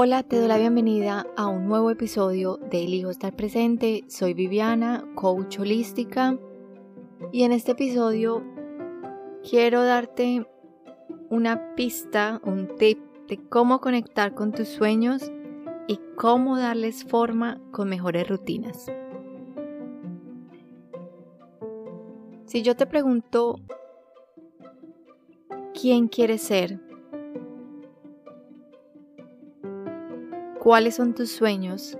Hola, te doy la bienvenida a un nuevo episodio de Elijo estar presente. Soy Viviana, coach holística, y en este episodio quiero darte una pista, un tip de cómo conectar con tus sueños y cómo darles forma con mejores rutinas. Si yo te pregunto, ¿quién quieres ser? ¿Cuáles son tus sueños?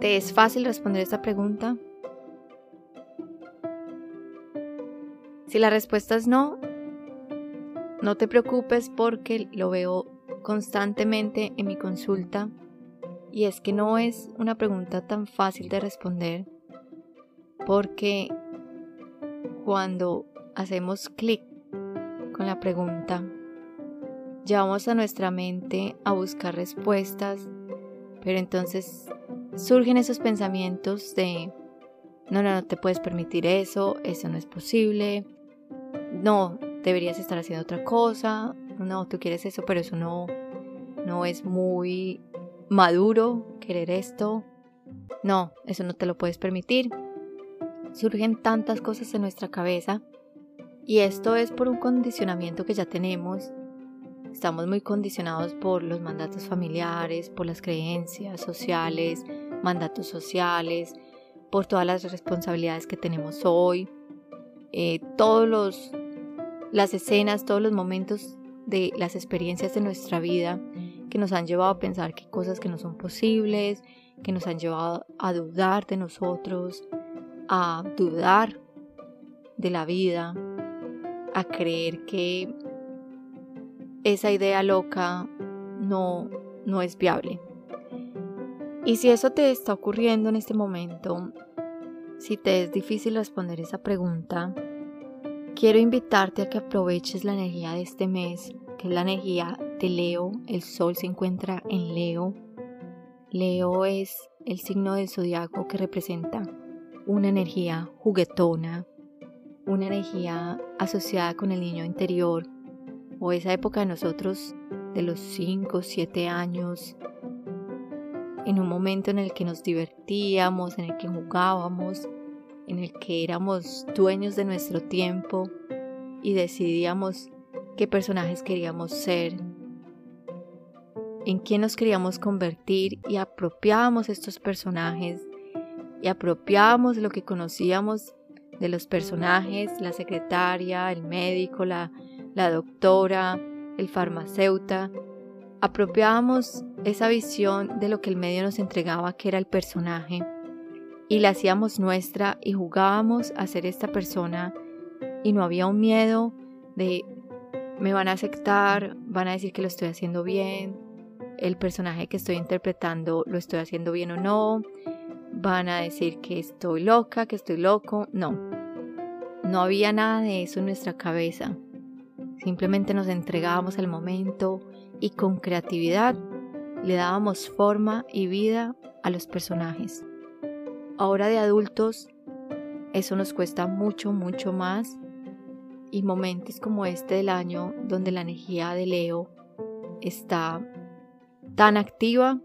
¿Te es fácil responder esta pregunta? Si la respuesta es no, no te preocupes porque lo veo constantemente en mi consulta y es que no es una pregunta tan fácil de responder porque cuando hacemos clic con la pregunta llevamos a nuestra mente a buscar respuestas, pero entonces surgen esos pensamientos de, no, no, no te puedes permitir eso, eso no es posible, no, deberías estar haciendo otra cosa, no, tú quieres eso, pero eso no, no es muy maduro querer esto, no, eso no te lo puedes permitir. Surgen tantas cosas en nuestra cabeza y esto es por un condicionamiento que ya tenemos Estamos muy condicionados por los mandatos familiares, por las creencias sociales, mandatos sociales, por todas las responsabilidades que tenemos hoy, eh, todos los las escenas, todos los momentos de las experiencias de nuestra vida que nos han llevado a pensar que cosas que no son posibles, que nos han llevado a dudar de nosotros, a dudar de la vida, a creer que esa idea loca no, no es viable. Y si eso te está ocurriendo en este momento, si te es difícil responder esa pregunta, quiero invitarte a que aproveches la energía de este mes, que es la energía de Leo. El sol se encuentra en Leo. Leo es el signo del zodiaco que representa una energía juguetona, una energía asociada con el niño interior, o esa época de nosotros de los 5, 7 años, en un momento en el que nos divertíamos, en el que jugábamos, en el que éramos dueños de nuestro tiempo y decidíamos qué personajes queríamos ser, en quién nos queríamos convertir y apropiábamos estos personajes y apropiábamos lo que conocíamos de los personajes, la secretaria, el médico, la la doctora, el farmacéutico, apropiábamos esa visión de lo que el medio nos entregaba que era el personaje y la hacíamos nuestra y jugábamos a ser esta persona y no había un miedo de me van a aceptar, van a decir que lo estoy haciendo bien, el personaje que estoy interpretando lo estoy haciendo bien o no, van a decir que estoy loca, que estoy loco, no. No había nada de eso en nuestra cabeza. Simplemente nos entregábamos al momento y con creatividad le dábamos forma y vida a los personajes. Ahora de adultos, eso nos cuesta mucho, mucho más. Y momentos como este del año, donde la energía de Leo está tan activa,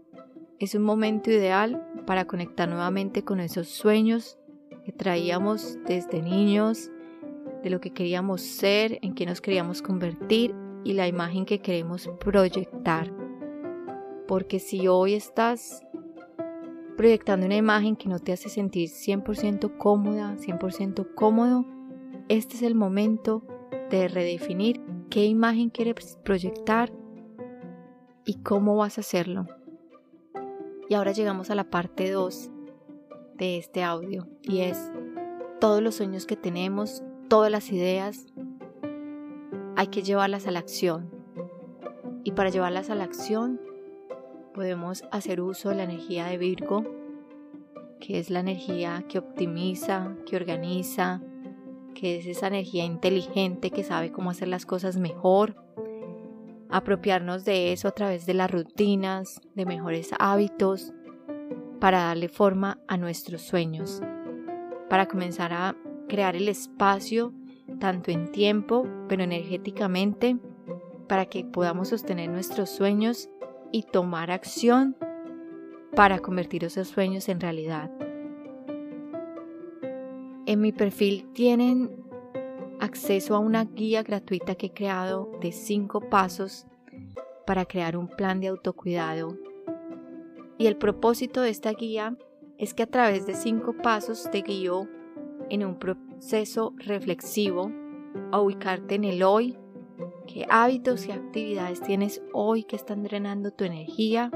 es un momento ideal para conectar nuevamente con esos sueños que traíamos desde niños de lo que queríamos ser, en qué nos queríamos convertir y la imagen que queremos proyectar. Porque si hoy estás proyectando una imagen que no te hace sentir 100% cómoda, 100% cómodo, este es el momento de redefinir qué imagen quieres proyectar y cómo vas a hacerlo. Y ahora llegamos a la parte 2 de este audio y es todos los sueños que tenemos, todas las ideas, hay que llevarlas a la acción. Y para llevarlas a la acción, podemos hacer uso de la energía de Virgo, que es la energía que optimiza, que organiza, que es esa energía inteligente que sabe cómo hacer las cosas mejor. Apropiarnos de eso a través de las rutinas, de mejores hábitos, para darle forma a nuestros sueños, para comenzar a crear el espacio tanto en tiempo, pero energéticamente, para que podamos sostener nuestros sueños y tomar acción para convertir esos sueños en realidad. En mi perfil tienen acceso a una guía gratuita que he creado de 5 pasos para crear un plan de autocuidado. Y el propósito de esta guía es que a través de 5 pasos te guío en un proceso reflexivo a ubicarte en el hoy, qué hábitos y actividades tienes hoy que están drenando tu energía,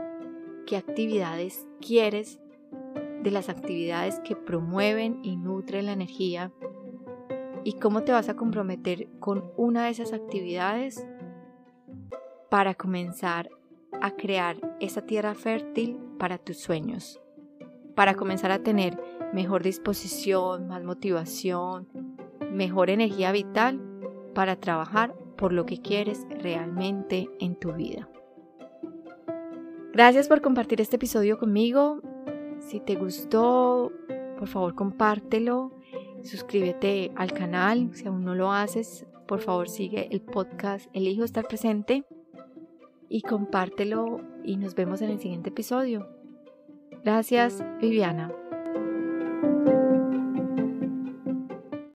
qué actividades quieres de las actividades que promueven y nutren la energía. Y cómo te vas a comprometer con una de esas actividades para comenzar a crear esa tierra fértil para tus sueños, para comenzar a tener mejor disposición, más motivación, mejor energía vital para trabajar por lo que quieres realmente en tu vida. Gracias por compartir este episodio conmigo. Si te gustó, por favor compártelo. Suscríbete al canal. Si aún no lo haces, por favor sigue el podcast Elijo estar presente. Y compártelo y nos vemos en el siguiente episodio. Gracias, Viviana.